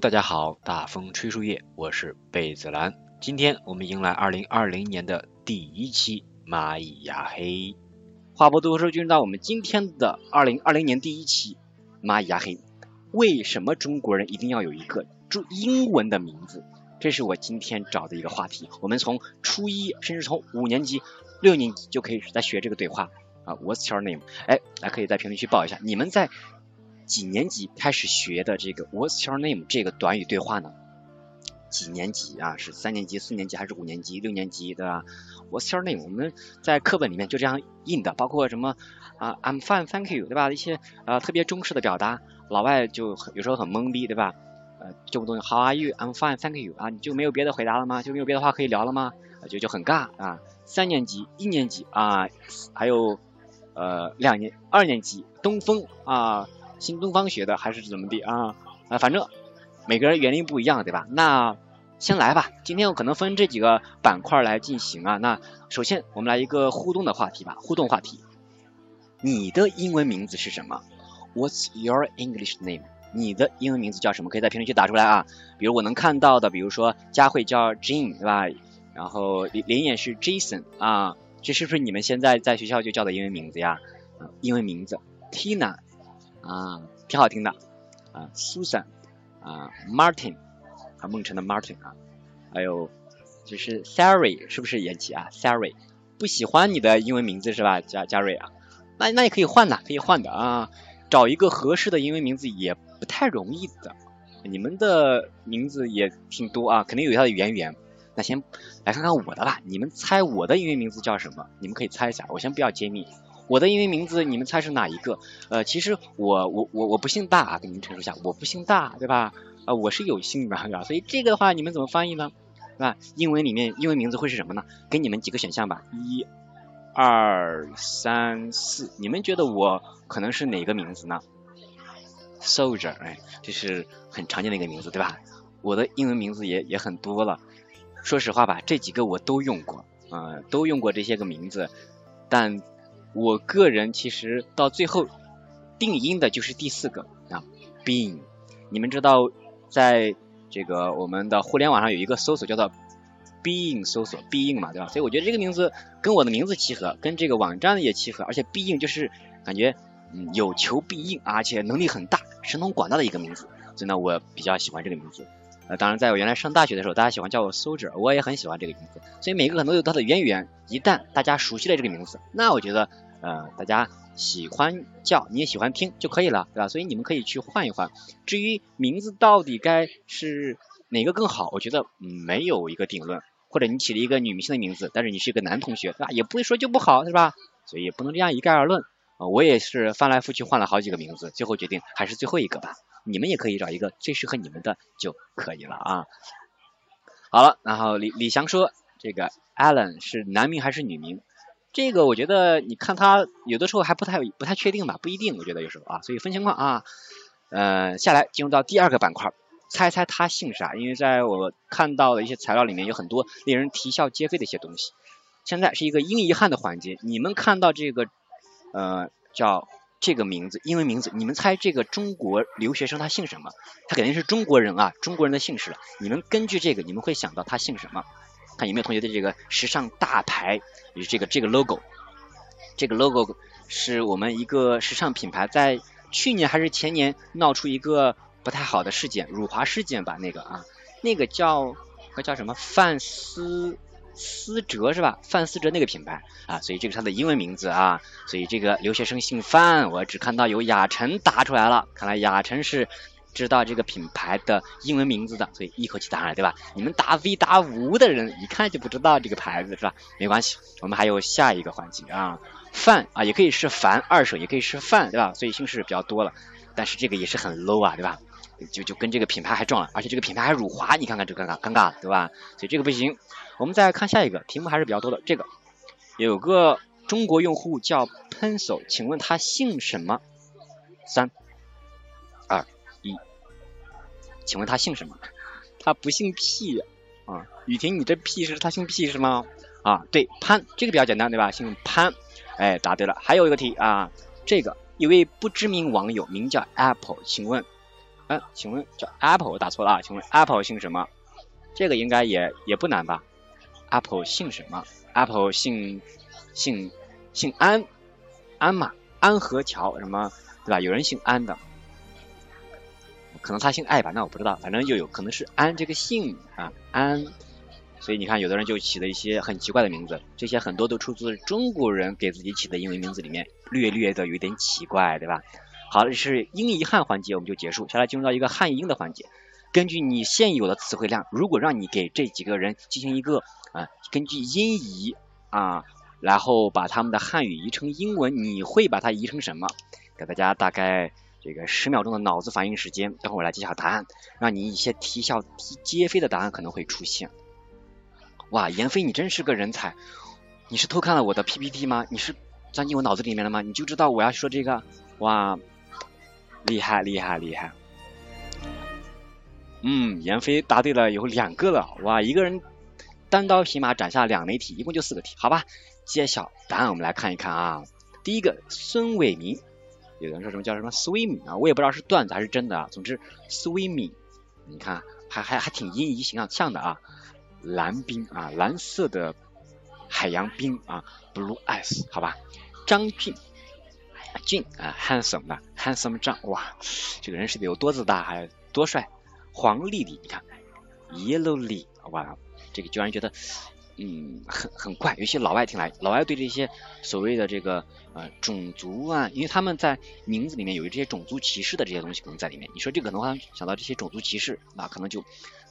大家好，大风吹树叶，我是贝子兰。今天我们迎来二零二零年的第一期蚂蚁牙黑。话不多说，进入到我们今天的二零二零年第一期蚂蚁牙黑。为什么中国人一定要有一个中英文的名字？这是我今天找的一个话题。我们从初一，甚至从五年级、六年级就可以在学这个对话啊。What's your name？哎，来可以在评论区报一下，你们在。几年级开始学的这个 What's your name 这个短语对话呢？几年级啊？是三年级、四年级还是五年级、六年级对吧？What's your name？我们在课本里面就这样印的，包括什么啊？I'm fine, thank you，对吧？一些呃特别中式的表达，老外就有时候很懵逼，对吧？呃，这种东西 How are you? I'm fine, thank you 啊，你就没有别的回答了吗？就没有别的话可以聊了吗？就就很尬啊。三年级、一年级啊，还有呃两年、二年级东风啊。新东方学的还是怎么地啊？啊，反正每个人原因不一样，对吧？那先来吧，今天我可能分这几个板块来进行啊。那首先我们来一个互动的话题吧，互动话题。你的英文名字是什么？What's your English name？你的英文名字叫什么？可以在评论区打出来啊。比如我能看到的，比如说佳慧叫 Jane，对吧？然后林林也是 Jason 啊，这是不是你们现在在学校就叫的英文名字呀？英文名字 Tina。啊，挺好听的啊，Susan 啊，Martin 啊，梦辰的 Martin 啊，还有就是 Sari 是不是也起啊？Sari 不喜欢你的英文名字是吧？加加瑞啊，那那也可以换的，可以换的啊，找一个合适的英文名字也不太容易的。你们的名字也挺多啊，肯定有它的渊源。那先来看看我的吧，你们猜我的英文名字叫什么？你们可以猜一下，我先不要揭秘。我的英文名字，你们猜是哪一个？呃，其实我我我我不姓大啊，跟你们陈述一下，我不姓大，对吧？啊，我是有姓的，对吧？所以这个的话，你们怎么翻译呢？对吧？英文里面英文名字会是什么呢？给你们几个选项吧，一、二、三、四，你们觉得我可能是哪个名字呢？Soldier，哎，这是很常见的一个名字，对吧？我的英文名字也也很多了，说实话吧，这几个我都用过，呃，都用过这些个名字，但。我个人其实到最后定音的就是第四个啊，being。你们知道，在这个我们的互联网上有一个搜索叫做 being 搜索，being 嘛，对吧？所以我觉得这个名字跟我的名字契合，跟这个网站也契合，而且 being 就是感觉嗯有求必应，而且能力很大，神通广大的一个名字，所以呢，我比较喜欢这个名字。呃，当然，在我原来上大学的时候，大家喜欢叫我 Soldier，我也很喜欢这个名字。所以每个可能都有它的渊源。一旦大家熟悉了这个名字，那我觉得，呃，大家喜欢叫，你也喜欢听就可以了，对吧？所以你们可以去换一换。至于名字到底该是哪个更好，我觉得没有一个定论。或者你起了一个女明星的名字，但是你是一个男同学，对吧？也不会说就不好，是吧？所以也不能这样一概而论。啊，我也是翻来覆去换了好几个名字，最后决定还是最后一个吧。你们也可以找一个最适合你们的就可以了啊。好了，然后李李翔说这个 Alan 是男名还是女名？这个我觉得你看他有的时候还不太不太确定吧，不一定，我觉得有时候啊，所以分情况啊。呃，下来进入到第二个板块，猜猜他姓啥？因为在我看到的一些材料里面有很多令人啼笑皆非的一些东西。现在是一个英遗憾的环节，你们看到这个呃叫。这个名字，英文名字，你们猜这个中国留学生他姓什么？他肯定是中国人啊，中国人的姓氏了。你们根据这个，你们会想到他姓什么？看有没有同学的这个时尚大牌，也是这个这个 logo，这个 logo 是我们一个时尚品牌在去年还是前年闹出一个不太好的事件，辱华事件吧？那个啊，那个叫那叫什么范思。思哲是吧？范思哲那个品牌啊，所以这个是他的英文名字啊。所以这个留学生姓范，我只看到有雅晨答出来了，看来雅晨是知道这个品牌的英文名字的，所以一口气答上来，对吧？你们答 V 答无的人，一看就不知道这个牌子，是吧？没关系，我们还有下一个环节啊，范啊，也可以是凡，二手也可以是范，对吧？所以姓氏比较多了，但是这个也是很 low 啊，对吧？就就跟这个品牌还撞了，而且这个品牌还辱华，你看看这尴尬尴尬，对吧？所以这个不行。我们再看下一个题目，还是比较多的。这个有个中国用户叫 Pencil，请问他姓什么？三二一，请问他姓什么？他不姓屁啊！雨婷，你这屁是他姓屁是吗？啊，对，潘，这个比较简单，对吧？姓潘，哎，答对了。还有一个题啊，这个一位不知名网友名叫 Apple，请问。嗯，请问叫 Apple，打错了啊？请问 Apple 姓什么？这个应该也也不难吧？Apple 姓什么？Apple 姓姓姓安安嘛？安和桥什么对吧？有人姓安的，可能他姓艾吧？那我不知道，反正就有可能是安这个姓啊安。所以你看，有的人就起了一些很奇怪的名字，这些很多都出自中国人给自己起的英文名字里面，略略的有点奇怪，对吧？好这是英译汉环节，我们就结束。下来进入到一个汉译英的环节。根据你现有的词汇量，如果让你给这几个人进行一个啊，根据音译啊，然后把他们的汉语译成英文，你会把它译成什么？给大家大概这个十秒钟的脑子反应时间，等会我来揭晓答案，让你一些啼笑皆非的答案可能会出现。哇，闫飞，你真是个人才！你是偷看了我的 PPT 吗？你是钻进我脑子里面了吗？你就知道我要说这个？哇！厉害厉害厉害！嗯，闫飞答对了有两个了，哇，一个人单刀匹马斩下两枚题，一共就四个题，好吧？揭晓答案，我们来看一看啊。第一个，孙伟民，有人说什么叫什么 swimming 啊？我也不知道是段子还是真的啊。总之，swimming，你看还还还挺音仪形象像的啊。蓝冰啊，蓝色的海洋冰啊，blue ice，好吧？张俊。俊啊，handsome 的 handsome 张，哇，这个人是得有多自大，还多帅。黄丽丽，你看，yellow 丽，哇，这个居然觉得，嗯，很很怪。有些老外听来，老外对这些所谓的这个呃种族啊，因为他们在名字里面有这些种族歧视的这些东西可能在里面。你说这个可能想到这些种族歧视，那可能就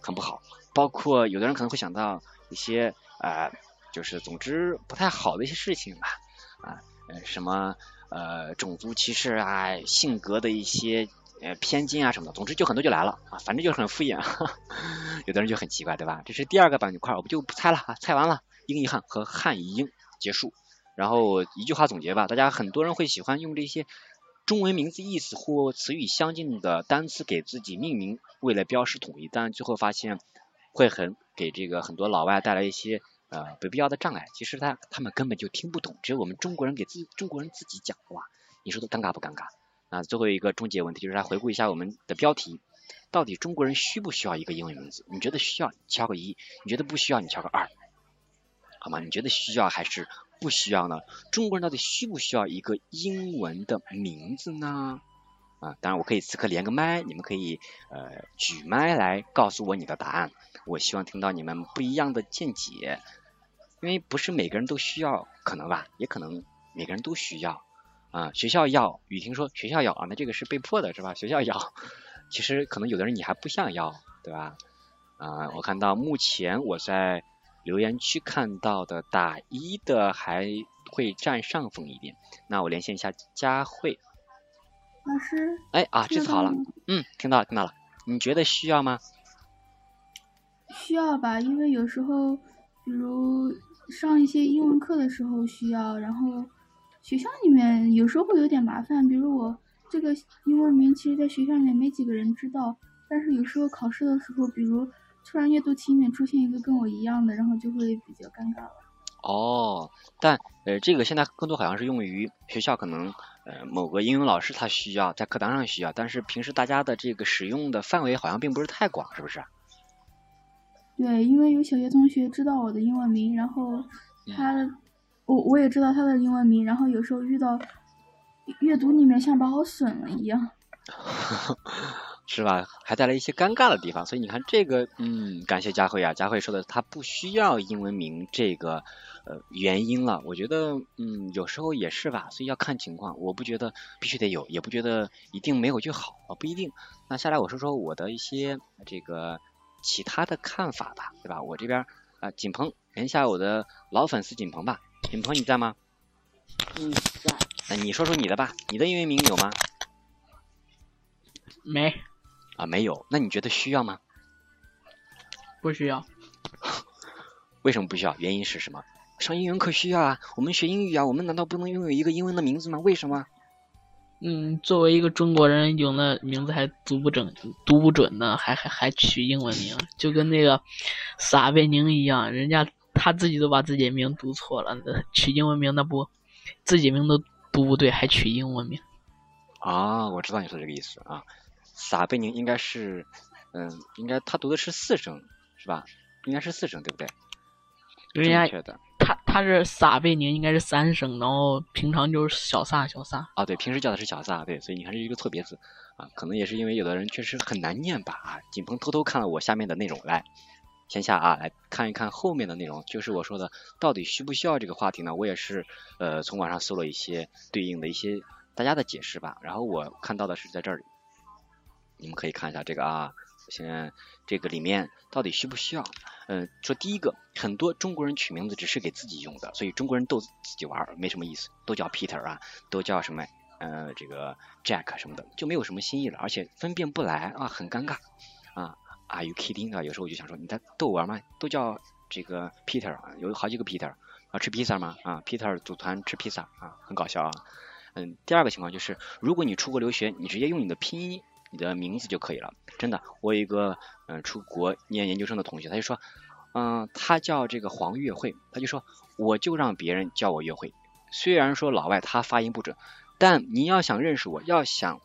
很不好。包括有的人可能会想到一些呃，就是总之不太好的一些事情吧，啊，呃，什么。呃，种族歧视啊，性格的一些呃偏见啊什么的，总之就很多就来了啊，反正就是很敷衍，有的人就很奇怪，对吧？这是第二个板块，我不就不猜了啊，猜完了，英译汉和汉译英结束，然后一句话总结吧，大家很多人会喜欢用这些中文名字意思或词语相近的单词给自己命名，为了标识统一，但最后发现会很给这个很多老外带来一些。呃，不必要的障碍，其实他他们根本就听不懂，只有我们中国人给自中国人自己讲，哇，你说的尴尬不尴尬？那最后一个终结问题就是来回顾一下我们的标题，到底中国人需不需要一个英文名字？你觉得需要，敲个一；你觉得不需要，你敲个二，好吗？你觉得需要还是不需要呢？中国人到底需不需要一个英文的名字呢？啊，当然我可以此刻连个麦，你们可以呃举麦来告诉我你的答案。我希望听到你们不一样的见解，因为不是每个人都需要，可能吧，也可能每个人都需要啊。学校要，雨婷说学校要啊，那这个是被迫的，是吧？学校要，其实可能有的人你还不想要，对吧？啊，我看到目前我在留言区看到的打一的还会占上风一点，那我连线一下佳慧老师。哎啊，这次好了，嗯，听到了听到了，你觉得需要吗？需要吧，因为有时候，比如上一些英文课的时候需要，然后学校里面有时候会有点麻烦。比如我这个英文名，其实在学校里面没几个人知道，但是有时候考试的时候，比如突然阅读题里面出现一个跟我一样的，然后就会比较尴尬了。哦，但呃，这个现在更多好像是用于学校，可能呃某个英语老师他需要在课堂上需要，但是平时大家的这个使用的范围好像并不是太广，是不是？对，因为有小学同学知道我的英文名，然后他，我我也知道他的英文名，然后有时候遇到阅读里面像把我损了一样。是吧？还带来一些尴尬的地方，所以你看这个，嗯，感谢佳慧啊，佳慧说的他不需要英文名这个呃原因了，我觉得嗯有时候也是吧，所以要看情况，我不觉得必须得有，也不觉得一定没有就好啊，不一定。那下来我说说我的一些这个其他的看法吧，对吧？我这边啊，景鹏，连一下我的老粉丝景鹏吧，景鹏你在吗？嗯，在。那你说说你的吧，你的英文名有吗？没。啊，没有，那你觉得需要吗？不需要。为什么不需要？原因是什么？上英文课需要啊，我们学英语啊，我们难道不能拥有一个英文的名字吗？为什么？嗯，作为一个中国人，有的名字还读不准，读不准呢，还还还取英文名，就跟那个撒贝宁一样，人家他自己都把自己名读错了，取英文名那不自己名都读不对，还取英文名？啊，我知道你说这个意思啊。撒贝宁应该是，嗯，应该他读的是四声，是吧？应该是四声，对不对？人家他他是撒贝宁，应该是三声，然后平常就是小撒小撒。啊，对，平时叫的是小撒，对，所以你看是一个错别字啊，可能也是因为有的人确实很难念吧。啊，景鹏偷偷看了我下面的内容，来，先下啊，来看一看后面的内容，就是我说的到底需不需要这个话题呢？我也是呃从网上搜了一些对应的一些大家的解释吧，然后我看到的是在这里。你们可以看一下这个啊，现在这个里面到底需不需要？嗯，说第一个，很多中国人取名字只是给自己用的，所以中国人逗自己玩没什么意思，都叫 Peter 啊，都叫什么呃这个 Jack 什么的，就没有什么新意了，而且分辨不来啊，很尴尬啊。Are you kidding 啊？有时候我就想说你在逗我玩吗？都叫这个 Peter 啊，有好几个 Peter 啊，吃披萨吗？啊，Peter 组团吃披萨啊，很搞笑啊。嗯，第二个情况就是，如果你出国留学，你直接用你的拼音。你的名字就可以了，真的。我有一个嗯出国念研究生的同学，他就说，嗯，他叫这个黄月慧，他就说，我就让别人叫我月慧。虽然说老外他发音不准，但你要想认识我，要想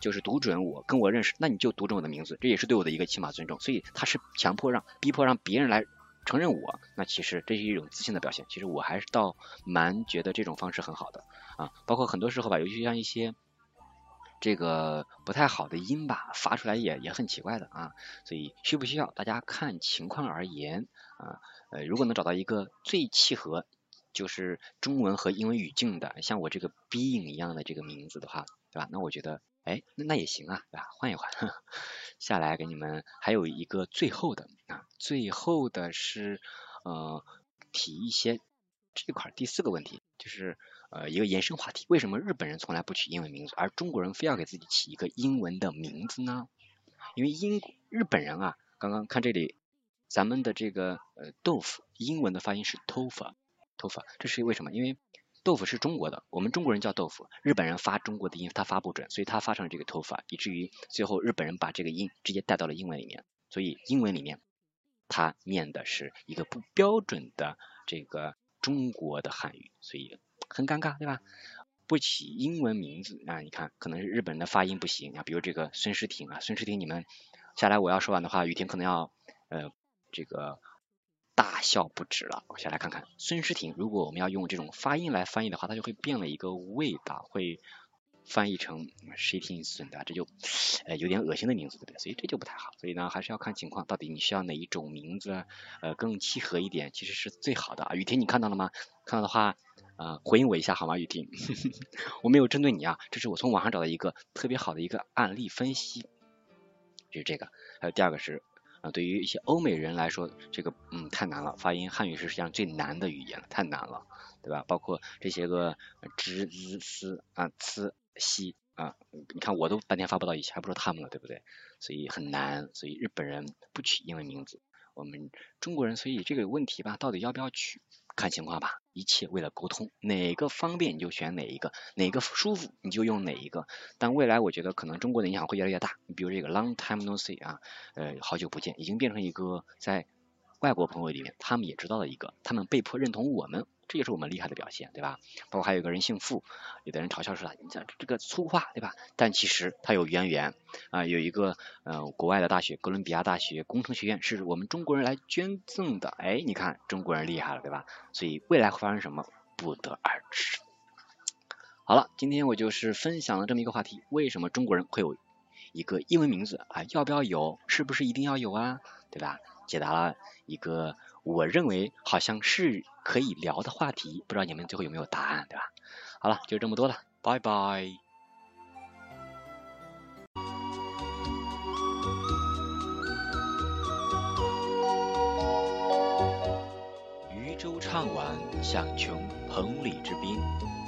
就是读准我，跟我认识，那你就读准我的名字，这也是对我的一个起码尊重。所以他是强迫让、逼迫让别人来承认我，那其实这是一种自信的表现。其实我还是倒蛮觉得这种方式很好的啊，包括很多时候吧，尤其像一些。这个不太好的音吧，发出来也也很奇怪的啊，所以需不需要大家看情况而言啊，呃，如果能找到一个最契合就是中文和英文语境的，像我这个 being 一样的这个名字的话，对吧？那我觉得，哎，那那也行啊，对吧？换一换，下来给你们还有一个最后的啊，最后的是呃提一些这块第四个问题，就是。呃，一个延伸话题，为什么日本人从来不取英文名字，而中国人非要给自己起一个英文的名字呢？因为英日本人啊，刚刚看这里，咱们的这个呃豆腐，英文的发音是 tofu，tofu，这是为什么？因为豆腐是中国的，我们中国人叫豆腐，日本人发中国的音他发不准，所以他发成了这个 tofu，以至于最后日本人把这个音直接带到了英文里面，所以英文里面它念的是一个不标准的这个中国的汉语，所以。很尴尬，对吧？不起英文名字啊，你看，可能是日本人的发音不行啊。比如这个孙诗婷啊，孙诗婷，你们下来我要说完的话，雨婷可能要呃这个大笑不止了。我下来看看孙诗婷，如果我们要用这种发音来翻译的话，它就会变了一个味道，会翻译成谁听损的，这就呃有点恶心的名字，对不对？所以这就不太好。所以呢，还是要看情况，到底你需要哪一种名字呃更契合一点，其实是最好的。雨婷，你看到了吗？看到的话。啊，回应我一下好吗，雨婷？我没有针对你啊，这是我从网上找到一个特别好的一个案例分析，就是这个。还有第二个是，啊，对于一些欧美人来说，这个嗯太难了，发音汉语是世界上最难的语言了，太难了，对吧？包括这些个 z z s 啊 c 西啊，你看我都半天发不到一起，还不说他们了，对不对？所以很难，所以日本人不取英文名字，我们中国人，所以这个问题吧，到底要不要取？看情况吧，一切为了沟通，哪个方便你就选哪一个，哪个舒服你就用哪一个。但未来我觉得可能中国的影响会越来越大，你比如这个 long time no see 啊，呃，好久不见，已经变成一个在外国朋友里面他们也知道的一个，他们被迫认同我们。这也是我们厉害的表现，对吧？包括还有一个人姓傅，有的人嘲笑说他，你这这个粗话，对吧？但其实他有渊源啊，有一个呃国外的大学，哥伦比亚大学工程学院是我们中国人来捐赠的，哎，你看中国人厉害了，对吧？所以未来会发生什么，不得而知。好了，今天我就是分享了这么一个话题，为什么中国人会有一个英文名字啊，要不要有？是不是一定要有啊？对吧？解答了一个我认为好像是可以聊的话题，不知道你们最后有没有答案，对吧？好了，就这么多了，拜拜。渔舟唱晚，响穷彭蠡之滨，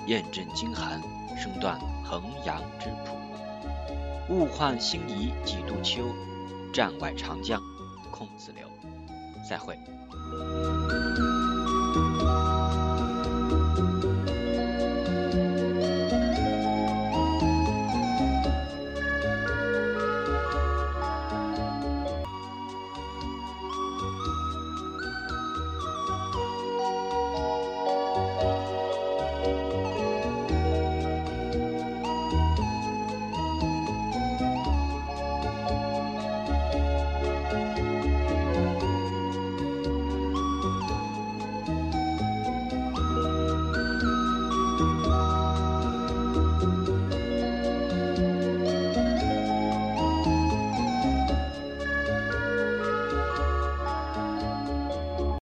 雁阵惊寒，声断衡阳之浦。物换星移几度秋，战外长江孟子流。再会。